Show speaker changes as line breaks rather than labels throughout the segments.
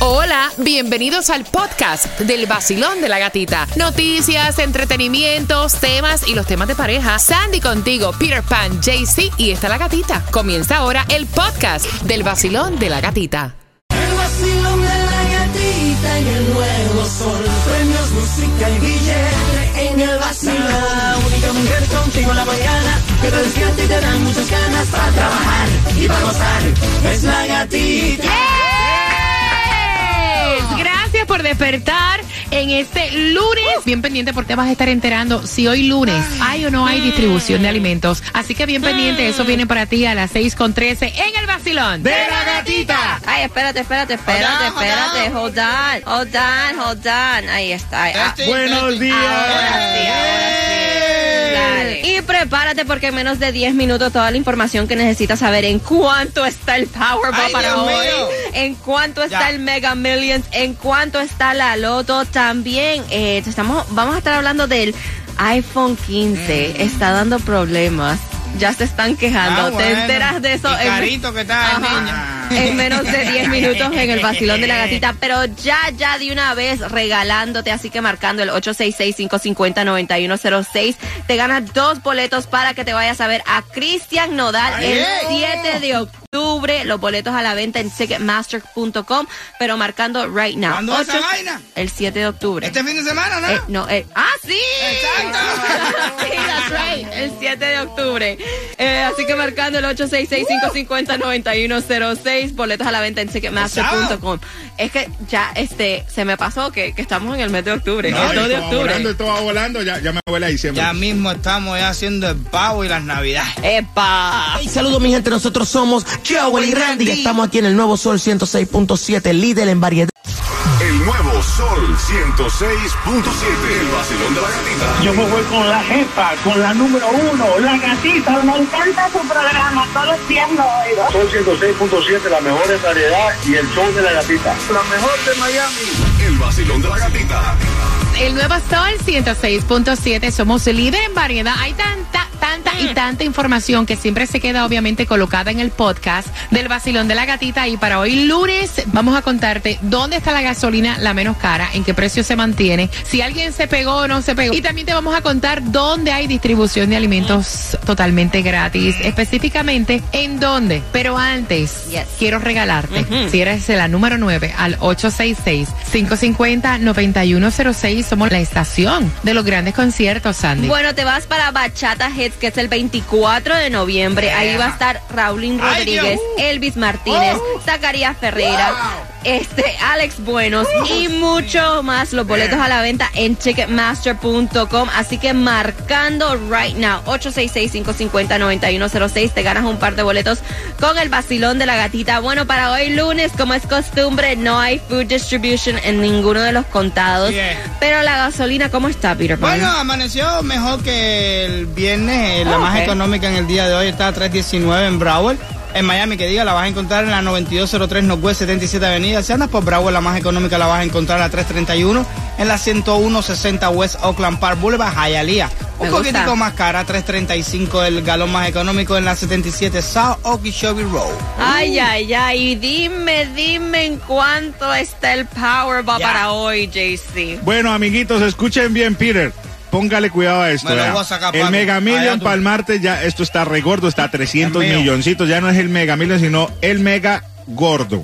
Hola, bienvenidos al podcast del vacilón de la gatita. Noticias, entretenimientos, temas y los temas de pareja. Sandy contigo, Peter Pan, JC y está la gatita. Comienza ahora el podcast del vacilón de la gatita.
El vacilón de la gatita en el nuevo sol. Premios, música y billete en el vacilón. La única mujer contigo en la mañana que te despierta y te dan muchas ganas para trabajar y para gozar. Es la gatita.
Yes. Despertar en este lunes. Bien pendiente porque vas a estar enterando si hoy lunes hay o no hay distribución de alimentos. Así que bien pendiente, eso viene para ti a las 6 con 13 en el vacilón.
de la gatita.
Ay, espérate, espérate, espérate, espérate. Hold on, hold on, hold on. Ahí está. Ah,
Buenos días.
Ahora sí, ahora sí. Dale. Y prepárate porque en menos de 10 minutos toda la información que necesitas saber en cuánto está el Powerball
Ay,
para
Dios
hoy,
mío.
en cuánto está
Ya.
el Mega Millions, en cuánto está la Loto. También eh, estamos, vamos a estar hablando del iPhone 15.
Mm.
Está dando problemas. Ya se están quejando.
Ah,
¿Te enteras de eso?
Y carito que está.
En menos de 10 minutos en el vacilón de la gatita, pero ya, ya de una vez regalándote, así que marcando el 866-550-9106, te ganas dos boletos para que te vayas a ver a Cristian Nodal el
Ay.
7 de octubre, los boletos a la venta en ticketmaster.com, pero marcando right now.
¿Cuándo es esa
Ocho-
vaina?
El 7 de octubre.
Este fin de semana, ¿no?
Eh, no, eh, ah, sí.
Exacto.
sí, that's right. El 7 de octubre. Eh, así que marcando el 866-550-9106. Boletos a la venta en ticketmaster.com. Es que ya este se me pasó que, que estamos en el mes de octubre.
No,
el 2 de
va volando,
octubre.
esto va volando, ya, ya me huele a diciembre.
Ya mismo estamos ya haciendo el pavo y las navidades.
¡Epa!
Hey, saludos mi gente, nosotros somos Joel y Randy. Estamos aquí en el nuevo Sol 106.7, líder en variedad.
El nuevo Sol 106.7. El vacilón de la gatita.
Yo me voy con la jefa, con la número uno, la gatita.
Me encanta su programa, todos los días lo oigo.
Son 106.7, la mejor en variedad y el show de la gatita. La mejor de Miami.
El vacilón de la gatita.
El nuevo Sol 106.7, somos líder en variedad. Hay tanta, tanta y tanta información que siempre se queda obviamente colocada en el podcast del vacilón de la gatita. Y para hoy lunes vamos a contarte dónde está la gasolina la menos cara, en qué precio se mantiene, si alguien se pegó o no se pegó. Y también te vamos a contar dónde hay distribución de alimentos totalmente gratis, específicamente en dónde. Pero antes,
Yes.
quiero regalarte, si eres la número 9 al 866-550-9106, somos la estación de los grandes conciertos, Sandy.
Bueno, te vas para Bachata Que es el 24 de noviembre. Ahí va a estar Raulín Rodríguez. Elvis Martínez, Zacarías Ferreira, este, Alex Buenos y mucho más. Los boletos a la venta en ticketmaster.com. Así que marcando right now, 866-550-9106, te ganas un par de boletos con el vacilón de la gatita. Bueno, para hoy lunes, como es costumbre, no hay food distribution en ninguno de los contados.
Yeah.
Pero la gasolina, ¿cómo está, Peter Pan?
Bueno, amaneció mejor que el viernes. eh, la
Ah,
más
ok.
económica en el día de hoy está a 3.19 en Broward. En Miami, que diga, la vas a encontrar en la 9203 Northwest 77 Avenida. Si andas por Broward, la más económica la vas a encontrar a la 331 en la 10160 West Oakland Park Boulevard, Hialeah.
Me
Un
gusta.
poquitico más cara, 335 el galón más económico en la 77 South Okeechobee Road.
Ay, ay, ay. Y dime, dime en cuánto está el Powerball
Ya.
para hoy, JC.
Bueno, amiguitos, escuchen bien, Peter. Póngale cuidado a esto.
Me sacar,
el. Mega Million para el martes ya, esto está regordo, está a 300
Es mío.
milloncitos. Ya no es el Mega Million, sino el Mega Gordo.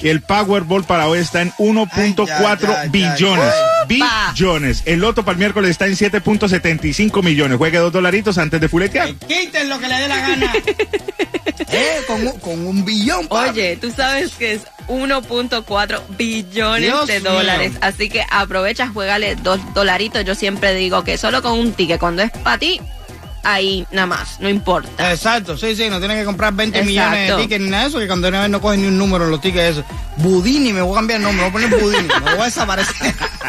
El Powerball para hoy está en 1.4
Ay, ya, ya,
billones. El loto para el miércoles está en 7.75 millones. Juegue dos dolaritos antes de fuletear.
Quiten lo que le dé la gana. eh, con, un- con un billón, papi.
Oye, tú sabes que es 1.4 billones
Dios
de
mío.
dólares. Así que aprovecha, juégale dos dolaritos. Yo siempre digo que solo con un ticket, cuando es para ti, ahí nada más, no importa.
Exacto, sí, sí, no tienes que comprar 20
Exacto.
millones de tickets ni nada de eso, que cuando una vez no coges ni un número en los tickets eso. Budini, me voy a cambiar el nombre, me voy a poner Budini, me voy a desaparecer.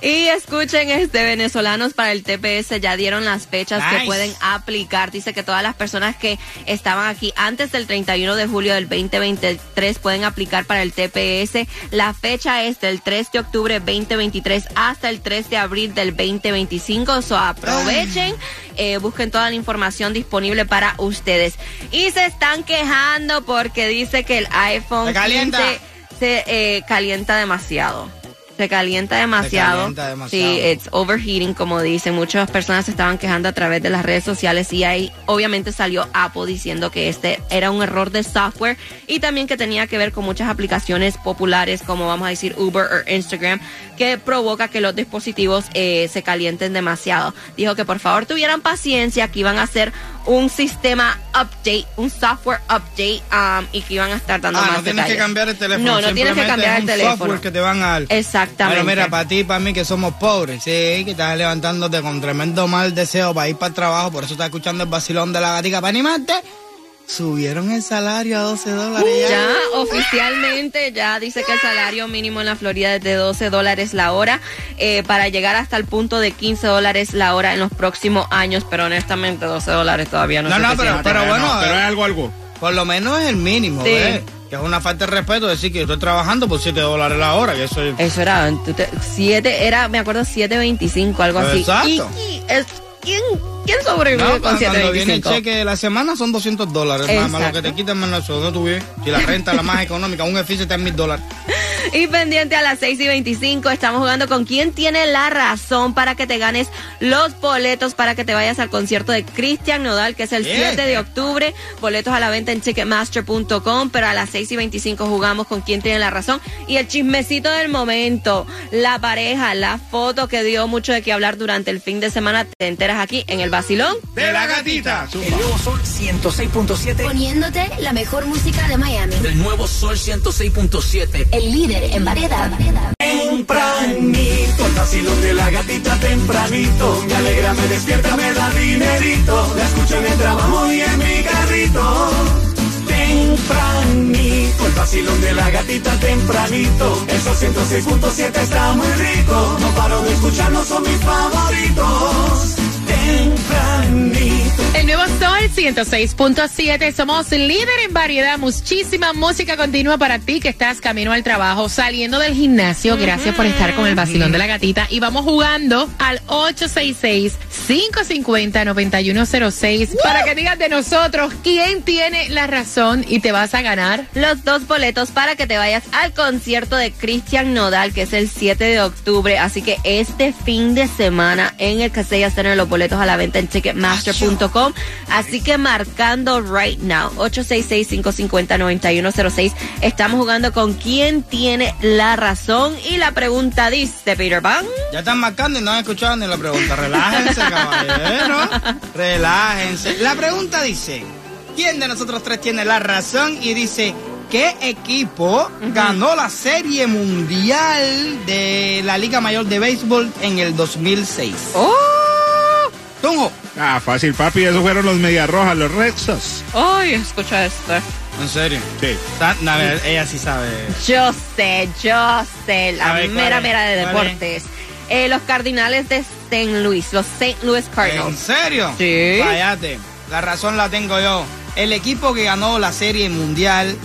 Y escuchen, este venezolanos para el TPS ya dieron las fechas que pueden aplicar. Dice que todas las personas que estaban aquí antes del 31 de julio del 2023 pueden aplicar para el TPS. La fecha es del 3 de octubre 2023 hasta el 3 de abril del 2025. So aprovechen, eh, busquen toda la información disponible para ustedes. Y se están quejando porque dice que el iPhone
Se calienta.
15 se eh, calienta demasiado. Se calienta demasiado.
calienta demasiado.
Sí, it's overheating, como dicen. Muchas personas se estaban quejando a través de las redes sociales y ahí obviamente salió Apple diciendo que este era un error de software y también que tenía que ver con muchas aplicaciones populares como vamos a decir Uber o Instagram que provoca que los dispositivos eh, se calienten demasiado. Dijo que por favor tuvieran paciencia, que iban a hacer un sistema update, un software update um, y que iban a estar dando
Ah,
más
no tienes que cambiar el teléfono.
No, no tienes que cambiar
es
el
un
teléfono.
software que te van a dar.
Exactamente.
Pero mira, para ti y para mí que somos pobres, sí, que estás levantándote con tremendo mal deseo para ir para el trabajo, por eso estás escuchando el vacilón de la gatica para animarte. Subieron el salario a 12 dólares ya.
Oficialmente ya dice que el salario mínimo en la Florida es de 12 dólares la hora eh, para llegar hasta el punto de 15 dólares la hora en los próximos años, pero honestamente 12 dólares todavía no,
No,
es
no, pero, pero bueno,
No, pero es algo, algo.
por lo menos es el mínimo,
Sí.
Que es una falta de respeto decir que yo estoy trabajando por 7 dólares la hora, y eso es...
Eso era, tú te- siete, era, me acuerdo, 7.25, algo así.
Exacto.
Y, y es, ¿quién, quién sobrevive
No,
con
cuando, cuando viene el
7.25?
cheque de la semana son 200 dólares. Nada más lo que te quitan menos eso. ¿Dónde tú vives? Si la renta es la más económica, un edificio está en mil dólares.
Y pendiente a las 6 y 25, estamos jugando con quién tiene la razón para que te ganes los boletos para que te vayas al concierto de Cristian Nodal, que es el
Yeah.
7 de octubre. Boletos a la venta en ticketmaster.com, pero a las 6 y 25 jugamos con quién tiene la razón. Y el chismecito del momento, la pareja, la foto que dio mucho de qué hablar durante el fin de semana, te enteras aquí en el Vacilón.
De la gatita.
El nuevo Sol 106.7.
Poniéndote la mejor música de Miami.
El nuevo Sol 106.7.
El líder en variedad.
Tempranito, el vacilón de la gatita tempranito. Me alegra, me despierta, me da dinerito. La escucho en el trabajo y en mi carrito. Tempranito, el vacilón de la gatita tempranito. Esos 106.7 está muy rico. No paro de escucharlos, son mis favoritos. Tempranito.
El nuevo Sol 106.7. Somos líder en variedad. Muchísima música continua para ti que estás camino al trabajo, saliendo del gimnasio. Gracias por estar con el vacilón de la gatita. Y vamos jugando al 866-550-9106 para que digas de nosotros quién tiene la razón y te vas a ganar.
los dos boletos para que te vayas al concierto de Cristian Nodal, que es el 7 de octubre. Así que este fin de semana en el Casella Center los boletos a la venta en ticketmaster.com. Así que marcando right now, 866-550-9106. Estamos jugando con quién tiene la razón. Y la pregunta dice, Peter Pan.
Ya están marcando y no han escuchado ni la pregunta. Relájense, caballero. Relájense. La pregunta dice: ¿Quién de nosotros tres tiene la razón? Y dice: ¿Qué equipo ganó la Serie Mundial de la Liga Mayor de Béisbol en el 2006?
¡Oh!
Tunjo.
Ah, fácil, papi. Esos fueron los Medias Rojas, los Red Sox.
¡Ay, escucha esto!
¿En serio?
Sí.
A ver, ella sí sabe.
Yo sé, yo sé, la
ver, ¿cuál
mera de
¿Cuál
deportes. Eh, los Cardinales de St. Louis, los St. Louis
¿En
Cardinals.
serio?
Sí.
Váyate. La razón la tengo yo. El equipo que ganó la Serie Mundial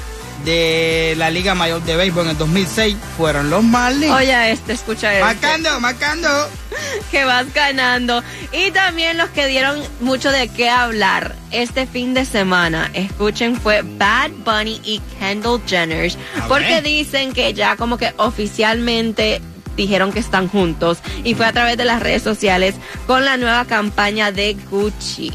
de la Liga Mayor de Béisbol en el 2006 fueron los Marlins.
Oye, este, escucha esto.
Marcando, marcando.
que vas ganando. Y también los que dieron mucho de qué hablar este fin de semana, escuchen, fue Bad Bunny y Kendall Jenner. Porque dicen que ya como que oficialmente dijeron que están juntos. Y fue a través de las redes sociales con la nueva campaña de Gucci.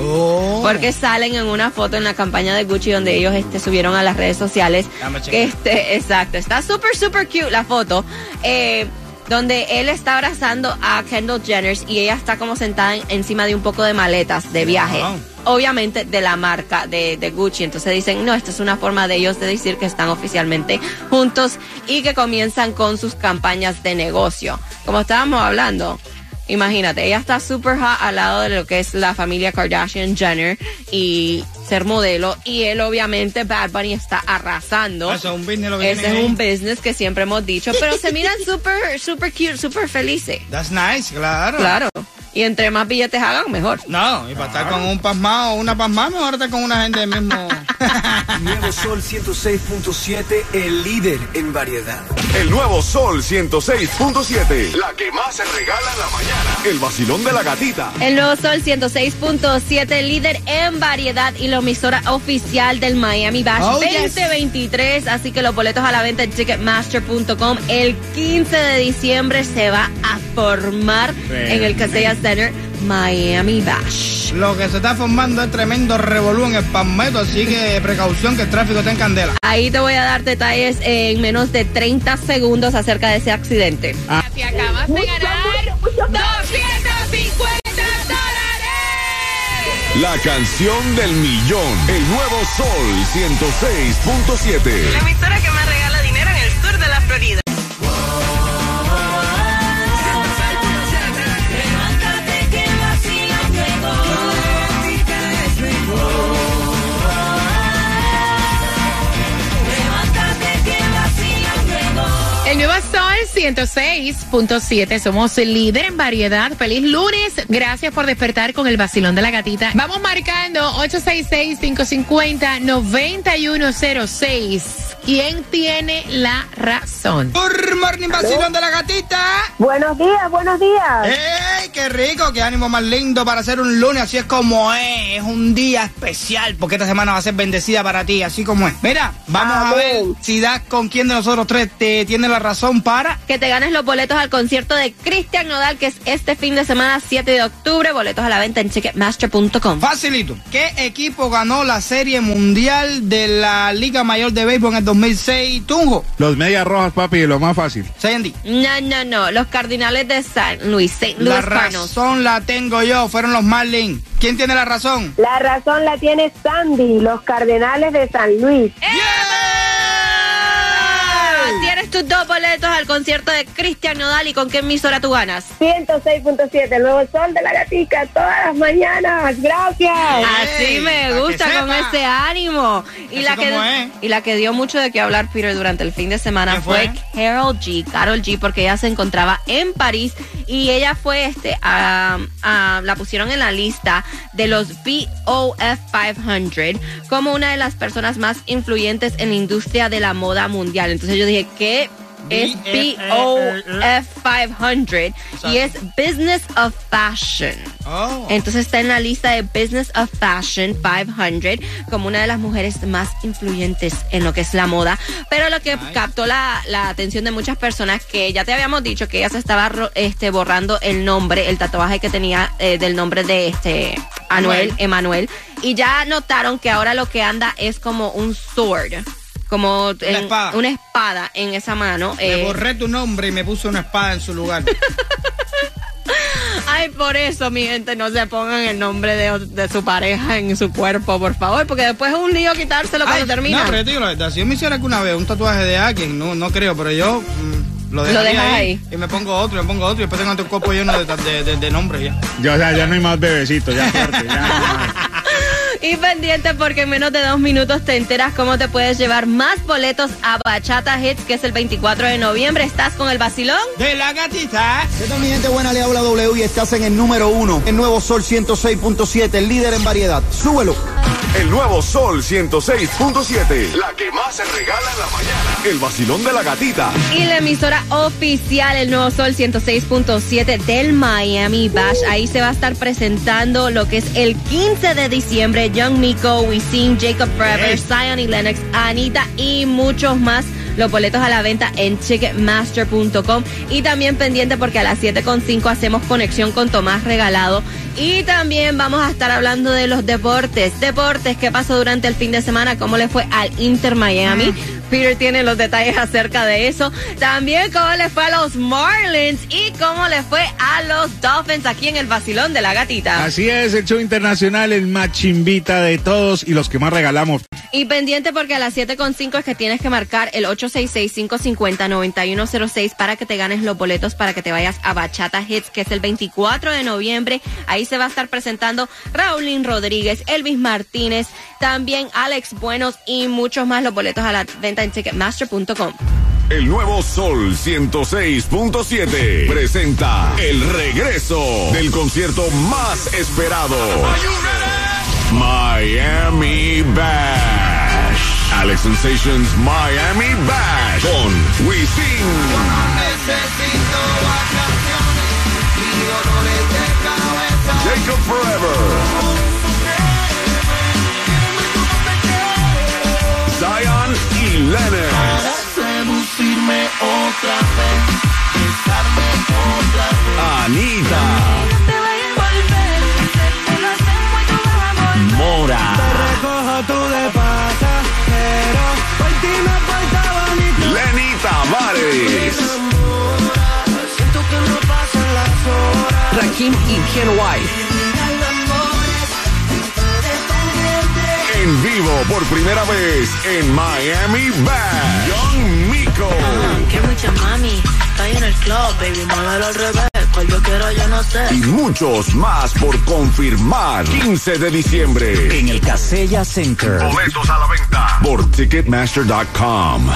Oh.
Porque salen en una foto en la campaña de Gucci donde ellos este, subieron a las redes sociales. Este, exacto. Está súper, súper cute la foto. Eh, donde él está abrazando a Kendall Jenner y ella está como sentada en- encima de un poco de maletas de viaje. Obviamente de la marca de, de Gucci. Entonces dicen, no, esta es una forma de ellos de decir que están oficialmente juntos y que comienzan con sus campañas de negocio. Como estábamos hablando. Imagínate, ella está super hot al lado de lo que es la familia Kardashian Jenner y ser modelo. Y él, obviamente, Bad Bunny está arrasando.
Eso es un business lo que
Ese es un business que siempre hemos dicho, pero se miran súper, súper cute, súper felices.
That's nice, claro.
Claro. Y entre más billetes hagan, mejor.
No, y para estar con un pasmado o una pasmada, mejor estar con una gente del mismo
Nuevo Sol 106.7, el líder en variedad.
El nuevo Sol 106.7. La que más se regala en la mañana. El vacilón de la gatita.
El nuevo Sol 106.7, líder en variedad y la emisora oficial del Miami Bash
Oh, yes.
2023. Así que los boletos a la venta en Ticketmaster.com. El 15 de diciembre se va a formar en el Casella Center Miami Bash.
Lo que se está formando es tremendo revolú en el palmeto, así que precaución que el tráfico está en candela.
Ahí te voy a dar detalles en menos de 30 segundos acerca de ese accidente.
Te acabas de ganar 250 dólares.
La canción del millón. El nuevo Sol 106.7.
La emisora que más
106.7. Somos líder en variedad. Feliz lunes. Gracias por despertar con el vacilón de la gatita. Vamos marcando 866-550-9106. ¿Quién tiene la razón?
Good morning, vacilón de la gatita.
Buenos días, buenos días.
¡Ey, qué rico! ¡Qué ánimo más lindo para hacer un lunes! Así es como es. Es un día especial porque esta semana va a ser bendecida para ti, así como es. Mira, vamos a ver si das con quién de nosotros tres te tiene la razón para.
Que te ganes los boletos al concierto de Cristian Nodal, que es este fin de semana, 7 de octubre. Boletos a la venta en Ticketmaster.com.
Facilito. ¿Qué equipo ganó la Serie Mundial de la Liga Mayor de Béisbol en el 2006? Tunjo.
Los medias rojas, papi, lo más fácil.
Sandy.
No, no, no. Los Cardinales de San Luis, St.
La
Louis
razón la tengo yo. Fueron los Marlins. ¿Quién tiene la razón?
La razón la tiene Sandy, los Cardenales de San Luis.
Ah, Tienes tus dos boletos al concierto de Cristian Nodal y con qué emisora tú ganas.
106.7, el nuevo sol de la gatica, todas las mañanas. Gracias.
Así me gusta con ese ánimo. Y la, que, y la que dio mucho de qué hablar, Peter, durante el fin de semana
¿Quién
fue?
fue?
Carol G. Carol G, porque ella se encontraba en París y ella fue, este, a- a- la pusieron en la lista de los BOF 500 como una de las personas más influyentes en la industria de la moda mundial. Entonces yo dije, ¿qué? Es BOF 500 y es Business of Fashion.
Oh.
Entonces está en la lista de Business of Fashion 500 como una de las mujeres más influyentes en lo que es la moda. Pero lo que captó la, la atención de muchas personas, que ya te habíamos dicho que ella se estaba este, borrando el nombre, el tatuaje que tenía eh, del nombre de este Anuel, Emanuel. Y ya notaron que ahora lo que anda es como un sword. Como en-
espada.
una espada en esa mano.
Me
eh,
borré tu nombre y me puse una espada en su lugar.
Ay, por eso, mi gente, no se pongan el nombre de, de su pareja en su cuerpo, por favor, porque después es un lío quitárselo cuando termina.
No, pero yo te digo la verdad. Si yo me hiciera alguna vez un tatuaje de alguien, no, no creo, pero yo mm, lo dejaría
dejas
ahí,
ahí.
Y me pongo otro, me pongo otro y después tengo otro cuerpo lleno de, de, de, de nombres ya.
Ya, o sea, ya no hay más bebecitos, ya fuerte, ya.
Y pendiente porque en menos de dos minutos te enteras cómo te puedes llevar más boletos a Bachata Hits, que es el 24 de noviembre. ¿Estás con el vacilón?
De la gatita.
¿Qué tal mi gente buena? Le habla W y estás en el número uno. El nuevo Sol 106.7, el líder en variedad. Súbelo.
El nuevo Sol 106.7. La que más se regala en la mañana. El vacilón de la gatita.
Y la emisora oficial, el Nuevo Sol 106.7 del Miami Bash. Ahí se va a estar presentando lo que es el 15 de diciembre. Young Miko, Wisin, Jacob Forever. Zion y Lennox, Anita y muchos más. Los boletos a la venta en Ticketmaster.com. Y también pendiente porque a las 7.5 hacemos conexión con Tomás Regalado. Y también vamos a estar hablando de los deportes. Deportes, ¿qué pasó durante el fin de semana? ¿Cómo le fue al Inter Miami? Peter tiene los detalles acerca de eso. También cómo le fue a los Marlins y cómo le fue a los Dolphins aquí en el vacilón de la gatita.
Así es, el show internacional, el más chimbita de todos y los que más regalamos.
Y pendiente porque a las 7.5 es que tienes que marcar el 866-550-9106 para que te ganes los boletos para que te vayas a Bachata Hits, que es el 24 de noviembre. Ahí se va a estar presentando Raulín Rodríguez, Elvis Martínez, también Alex Buenos y muchos más. Los boletos a la venta en Ticketmaster.com.
El nuevo Sol 106.7 presenta el regreso del concierto más esperado. Miami Bash. Alex Sensations Miami Bash con Wisin.
Rakim y Ken White.
En vivo por primera vez en Miami Bash. Young Miko.
Que mucha mami, está en el club, baby, muévelo al revés, cual yo quiero, yo no sé.
Y muchos más por confirmar. 15 de diciembre.
En el Casella Center.
Boletos a la venta por Ticketmaster.com.